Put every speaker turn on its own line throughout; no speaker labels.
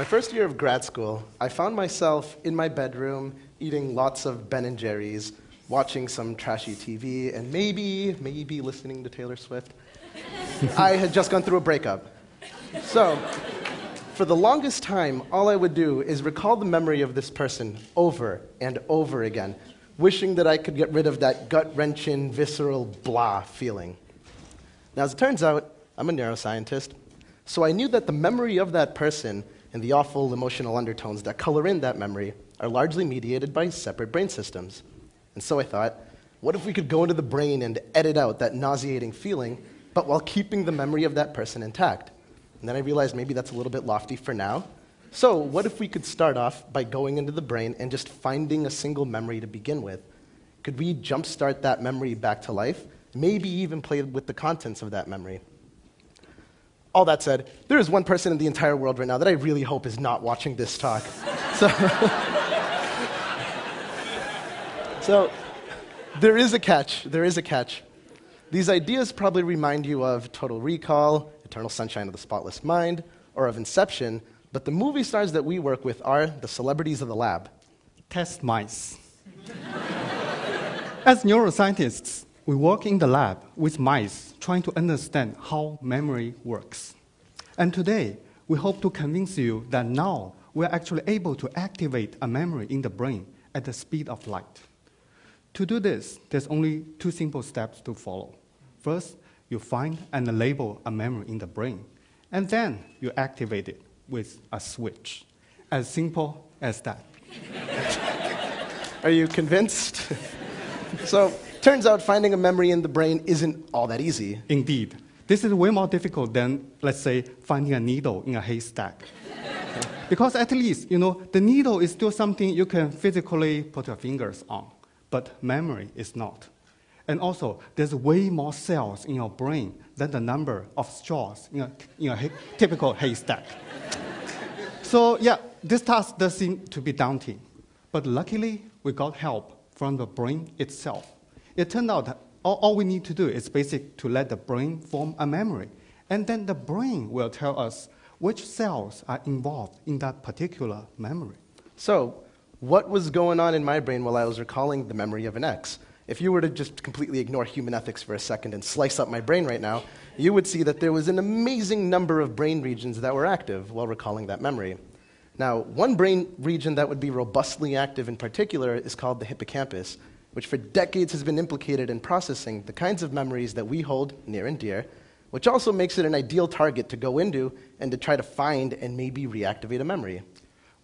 My first year of grad school, I found myself in my bedroom eating lots of Ben and Jerry's, watching some trashy TV, and maybe, maybe listening to Taylor Swift. I had just gone through a breakup. So, for the longest time, all I would do is recall the memory of this person over and over again, wishing that I could get rid of that gut wrenching, visceral blah feeling. Now, as it turns out, I'm a neuroscientist, so I knew that the memory of that person and the awful emotional undertones that color in that memory are largely mediated by separate brain systems. And so I thought, what if we could go into the brain and edit out that nauseating feeling, but while keeping the memory of that person intact? And then I realized maybe that's a little bit lofty for now. So, what if we could start off by going into the brain and just finding a single memory to begin with? Could we jumpstart that memory back to life? Maybe even play with the contents of that memory. All that said, there is one person in the entire world right now that I really hope is not watching this talk. so, so, there is a catch. There is a catch. These ideas probably remind you of Total Recall, Eternal Sunshine of the Spotless Mind, or of Inception, but the movie stars that we work with are the celebrities of the lab.
Test mice. As neuroscientists, we work in the lab with mice trying to understand how memory works. And today, we hope to convince you that now we're actually able to activate a memory in the brain at the speed of light. To do this, there's only two simple steps to follow. First, you find and label a memory in the brain, and then you activate it with a switch. As simple as that.
Are you convinced? so, turns out finding a memory in the brain isn't all that easy.
Indeed. This is way more difficult than, let's say, finding a needle in a haystack. because at least, you know, the needle is still something you can physically put your fingers on, but memory is not. And also, there's way more cells in your brain than the number of straws in a, in a typical haystack. so, yeah, this task does seem to be daunting. But luckily, we got help from the brain itself. It turned out that all, all we need to do is basic to let the brain form a memory. And then the brain will tell us which cells are involved in that particular memory.
So, what was going on in my brain while I was recalling the memory of an ex? If you were to just completely ignore human ethics for a second and slice up my brain right now, you would see that there was an amazing number of brain regions that were active while recalling that memory. Now, one brain region that would be robustly active in particular is called the hippocampus, which for decades has been implicated in processing the kinds of memories that we hold near and dear, which also makes it an ideal target to go into and to try to find and maybe reactivate a memory.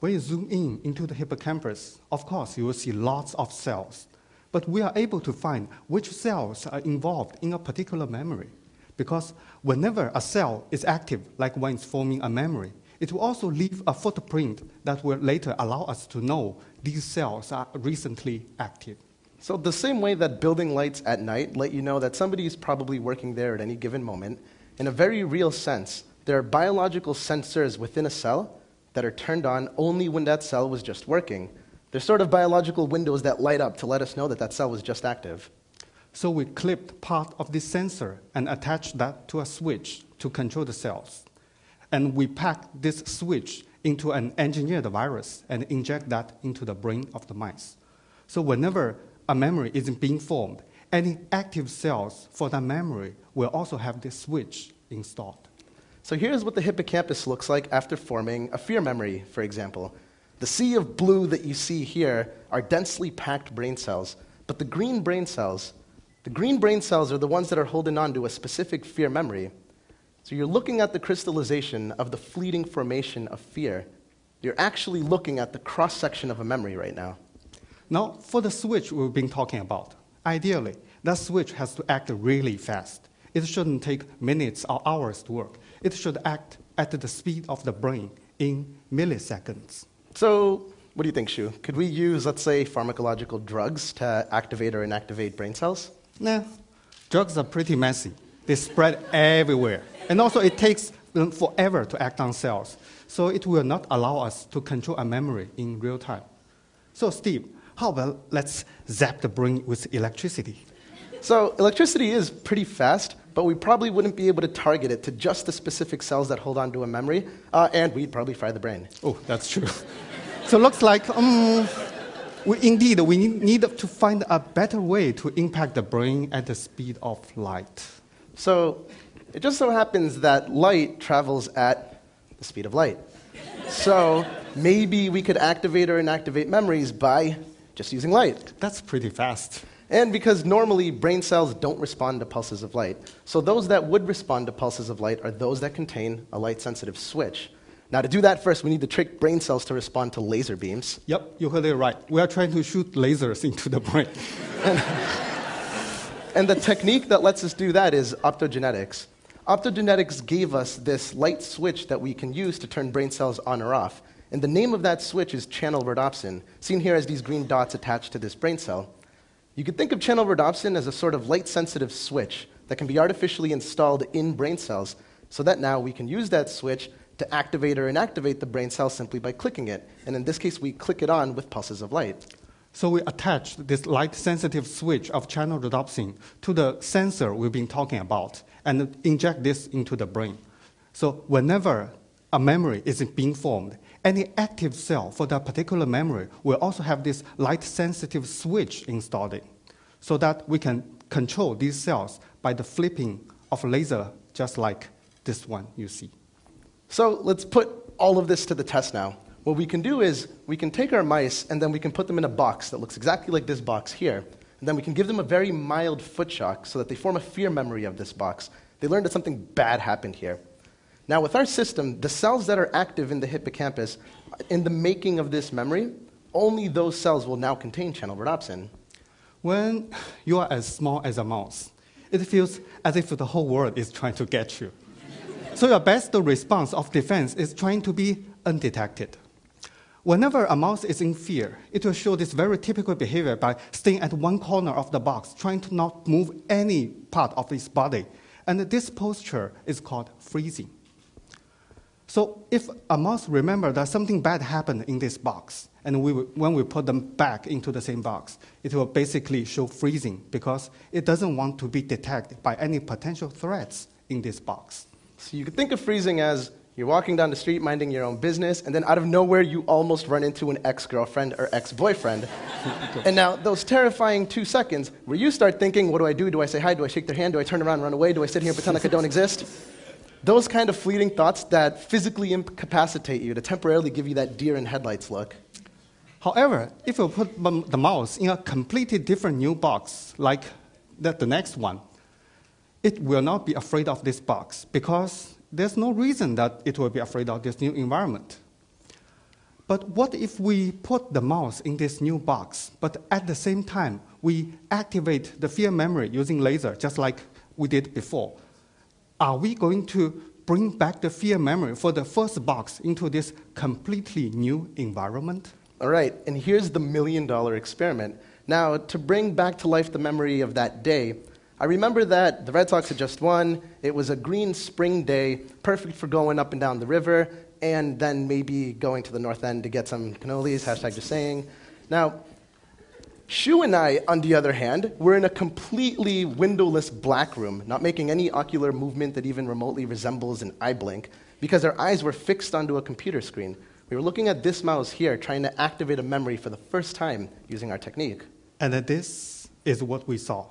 When you zoom in into the hippocampus, of course, you will see lots of cells but we are able to find which cells are involved in a particular memory. Because whenever a cell is active, like when it's forming a memory, it will also leave a footprint that will later allow us to know these cells are recently active.
So, the same way that building lights at night let you know that somebody is probably working there at any given moment, in a very real sense, there are biological sensors within a cell that are turned on only when that cell was just working. They're sort of biological windows that light up to let us know that that cell was just active.
So we clipped part of this sensor and attached that to a switch to control the cells. And we packed this switch into an engineered virus and inject that into the brain of the mice. So whenever a memory is being formed, any active cells for that memory will also have this switch installed.
So here's what the hippocampus looks like after forming a fear memory, for example. The sea of blue that you see here are densely packed brain cells, but the green brain cells, the green brain cells are the ones that are holding on to a specific fear memory. So you're looking at the crystallization of the fleeting formation of fear. You're actually looking at the cross section of a memory right now.
Now, for the switch we've been talking about, ideally, that switch has to act really fast. It shouldn't take minutes or hours to work. It should act at the speed of the brain in milliseconds.
So, what do you think, Xu? Could we use, let's say, pharmacological drugs to activate or inactivate brain cells?
Nah, drugs are pretty messy. They spread everywhere. And also, it takes uh, forever to act on cells. So, it will not allow us to control a memory in real time. So, Steve, how about let's zap the brain with electricity?
So, electricity is pretty fast, but we probably wouldn't be able to target it to just the specific cells that hold on to a memory, uh, and we'd probably fry the brain.
Oh, that's true. so it looks like um, we, indeed we need, need to find a better way to impact the brain at the speed of light.
So it just so happens that light travels at the speed of light. So maybe we could activate or inactivate memories by just using light.
That's pretty fast.
And because normally brain cells don't respond to pulses of light. So those that would respond to pulses of light are those that contain a light sensitive switch. Now, to do that first, we need to trick brain cells to respond to laser beams.
Yep, you heard it right. We are trying to shoot lasers into the brain.
And the technique that lets us do that is optogenetics. Optogenetics gave us this light switch that we can use to turn brain cells on or off. And the name of that switch is channel rhodopsin, seen here as these green dots attached to this brain cell. You could think of channel rhodopsin as a sort of light sensitive switch that can be artificially installed in brain cells so that now we can use that switch to activate or inactivate the brain cell simply by clicking it. And in this case, we click it on with pulses of light.
So we attach this light sensitive switch of channel rhodopsin to the sensor we've been talking about and inject this into the brain. So whenever a memory is being formed, any active cell for that particular memory will also have this light sensitive switch installed in, so that we can control these cells by the flipping of a laser, just like this one you see.
So let's put all of this to the test now. What we can do is we can take our mice and then we can put them in a box that looks exactly like this box here. And then we can give them a very mild foot shock so that they form a fear memory of this box. They learn that something bad happened here. Now, with our system, the cells that are active in the hippocampus, in the making of this memory, only those cells will now contain channel rhodopsin.
When you are as small as a mouse, it feels as if the whole world is trying to get you. so your best response of defense is trying to be undetected. Whenever a mouse is in fear, it will show this very typical behavior by staying at one corner of the box, trying to not move any part of its body. And this posture is called freezing. So if a mouse remembers that something bad happened in this box, and we, when we put them back into the same box, it will basically show freezing because it doesn't want to be detected by any potential threats in this box.
So you could think of freezing as you're walking down the street minding your own business, and then out of nowhere, you almost run into an ex girlfriend or ex boyfriend. and now, those terrifying two seconds where you start thinking, what do I do? Do I say hi? Do I shake their hand? Do I turn around and run away? Do I sit here and pretend like I don't exist? Those kind of fleeting thoughts that physically incapacitate you to temporarily give you that deer in headlights look.
However, if you put the mouse in a completely different new box, like the, the next one, it will not be afraid of this box because there's no reason that it will be afraid of this new environment. But what if we put the mouse in this new box, but at the same time we activate the fear memory using laser, just like we did before? Are we going to bring back the fear memory for the first box into this completely new environment?
All right, and here's the million dollar experiment. Now, to bring back to life the memory of that day, I remember that the Red Sox had just won. It was a green spring day, perfect for going up and down the river, and then maybe going to the north end to get some cannolis, hashtag just saying. Now, Xu and I, on the other hand, were in a completely windowless black room, not making any ocular movement that even remotely resembles an eye blink, because our eyes were fixed onto a computer screen. We were looking at this mouse here, trying to activate a memory for the first time using our technique.
And this is what we saw.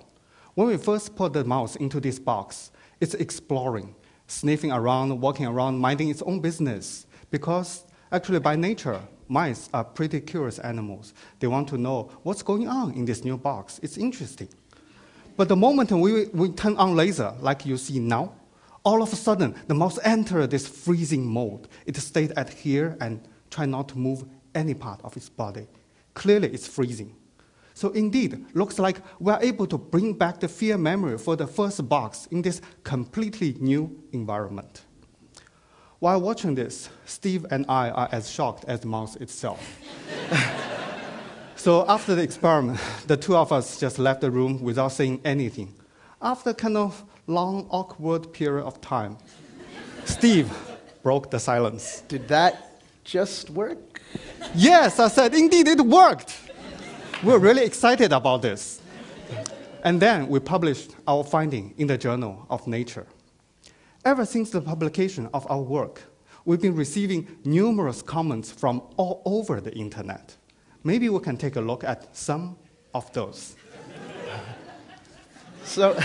When we first put the mouse into this box, it's exploring, sniffing around, walking around, minding its own business, because actually by nature, mice are pretty curious animals. They want to know what's going on in this new box. It's interesting. But the moment we, we turn on laser, like you see now, all of a sudden the mouse entered this freezing mode. It stayed at here and try not to move any part of its body. Clearly, it's freezing. So indeed, looks like we're able to bring back the fear memory for the first box in this completely new environment. While watching this, Steve and I are as shocked as the mouse itself. so after the experiment, the two of us just left the room without saying anything. After kind of long, awkward period of time, Steve broke the silence.
Did that just work?
Yes, I said, indeed, it worked. We're really excited about this. And then we published our finding in the Journal of Nature. Ever since the publication of our work, we've been receiving numerous comments from all over the internet. Maybe we can take a look at some of those.
So,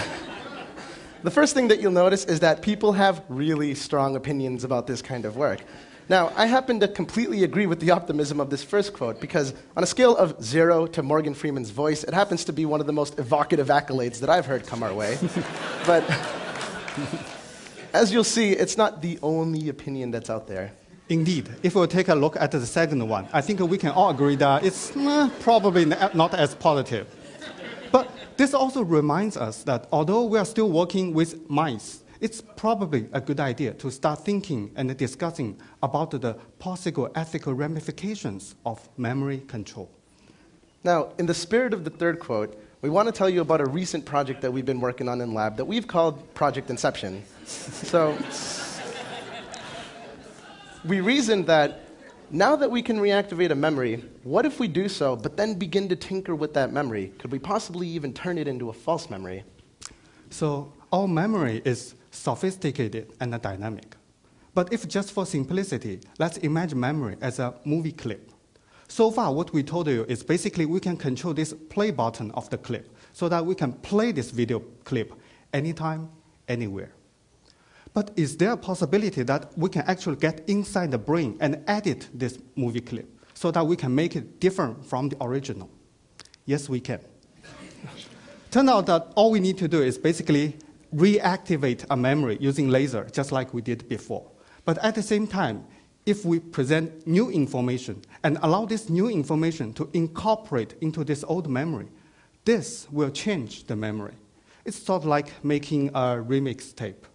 the first thing that you'll notice is that people have really strong opinions about this kind of work. Now, I happen to completely agree with the optimism of this first quote because, on a scale of zero to Morgan Freeman's voice, it happens to be one of the most evocative accolades that I've heard come our way. but as you'll see, it's not the only opinion that's out there.
Indeed, if we take a look at the second one, I think we can all agree that it's eh, probably not as positive. But this also reminds us that although we are still working with mice, it's probably a good idea to start thinking and discussing about the possible ethical ramifications of memory control.
Now, in the spirit of the third quote, we want to tell you about a recent project that we've been working on in lab that we've called Project Inception. so, we reasoned that now that we can reactivate a memory, what if we do so, but then begin to tinker with that memory? Could we possibly even turn it into a false memory?
So, our memory is sophisticated and dynamic. But if just for simplicity, let's imagine memory as a movie clip. So far, what we told you is basically we can control this play button of the clip so that we can play this video clip anytime, anywhere. But is there a possibility that we can actually get inside the brain and edit this movie clip so that we can make it different from the original? Yes, we can. Turn out that all we need to do is basically reactivate a memory using laser, just like we did before. But at the same time, if we present new information and allow this new information to incorporate into this old memory, this will change the memory. It's sort of like making a remix tape.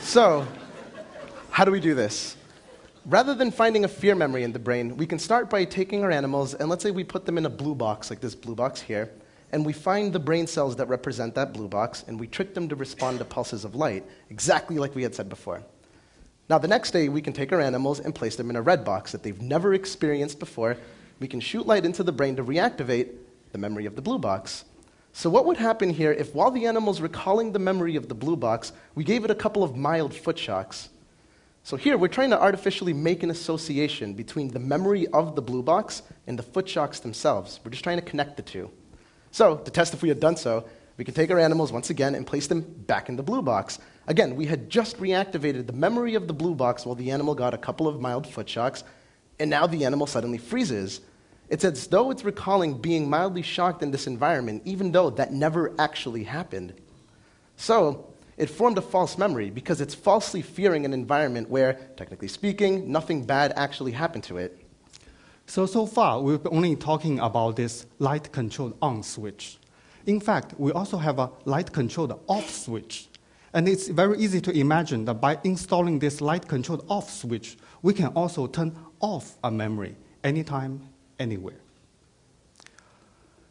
So, how do we do this? Rather than finding a fear memory in the brain, we can start by taking our animals and let's say we put them in a blue box, like this blue box here, and we find the brain cells that represent that blue box, and we trick them to respond to pulses of light, exactly like we had said before. Now, the next day, we can take our animals and place them in a red box that they've never experienced before. We can shoot light into the brain to reactivate the memory of the blue box. So, what would happen here if, while the animal's recalling the memory of the blue box, we gave it a couple of mild foot shocks? So, here we're trying to artificially make an association between the memory of the blue box and the foot shocks themselves. We're just trying to connect the two. So, to test if we had done so, we can take our animals once again and place them back in the blue box. Again, we had just reactivated the memory of the blue box while the animal got a couple of mild foot shocks, and now the animal suddenly freezes. It's as though it's recalling being mildly shocked in this environment, even though that never actually happened. So, it formed a false memory because it's falsely fearing an environment where, technically speaking, nothing bad actually happened to it.
So, so far, we've been only talking about this light controlled on switch. In fact, we also have a light controlled off switch. And it's very easy to imagine that by installing this light controlled off switch, we can also turn off a memory anytime, anywhere.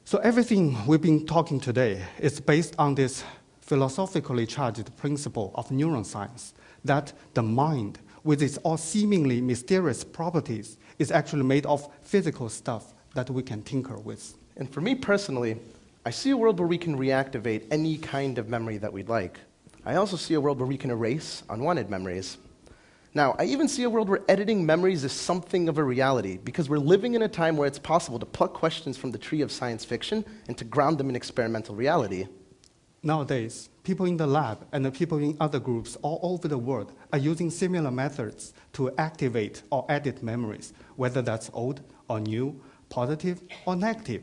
So, everything we've been talking today is based on this philosophically charged principle of neuroscience that the mind, with its all seemingly mysterious properties, is actually made of physical stuff that we can tinker with.
And for me personally, I see a world where we can reactivate any kind of memory that we'd like. I also see a world where we can erase unwanted memories. Now, I even see a world where editing memories is something of a reality because we're living in a time where it's possible to pluck questions from the tree of science fiction and to ground them in experimental reality.
Nowadays, people in the lab and the people in other groups all over the world are using similar methods to activate or edit memories, whether that's old or new, positive or negative,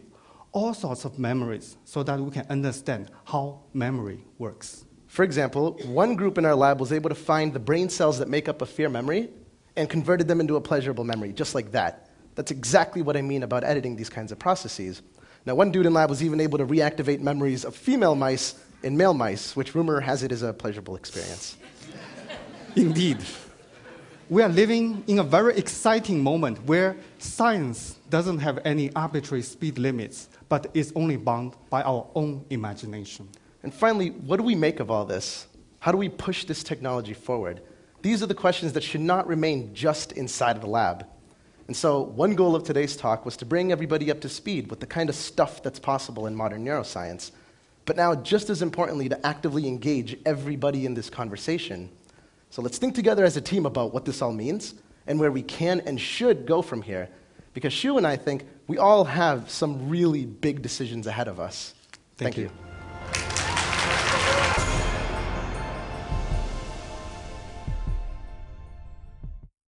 all sorts of memories so that we can understand how memory works.
For example, one group in our lab was able to find the brain cells that make up a fear memory and converted them into a pleasurable memory, just like that. That's exactly what I mean about editing these kinds of processes. Now, one dude in lab was even able to reactivate memories of female mice in male mice, which rumor has it is a pleasurable experience.
Indeed. We are living in a very exciting moment where science doesn't have any arbitrary speed limits, but is only bound by our own imagination.
And finally, what do we make of all this? How do we push this technology forward? These are the questions that should not remain just inside of the lab. And so, one goal of today's talk was to bring everybody up to speed with the kind of stuff that's possible in modern neuroscience. But now, just as importantly, to actively engage everybody in this conversation. So, let's think together as a team about what this all means and where we can and should go from here. Because Xu and I think we all have some really big decisions ahead of us.
Thank,
Thank
you.
you.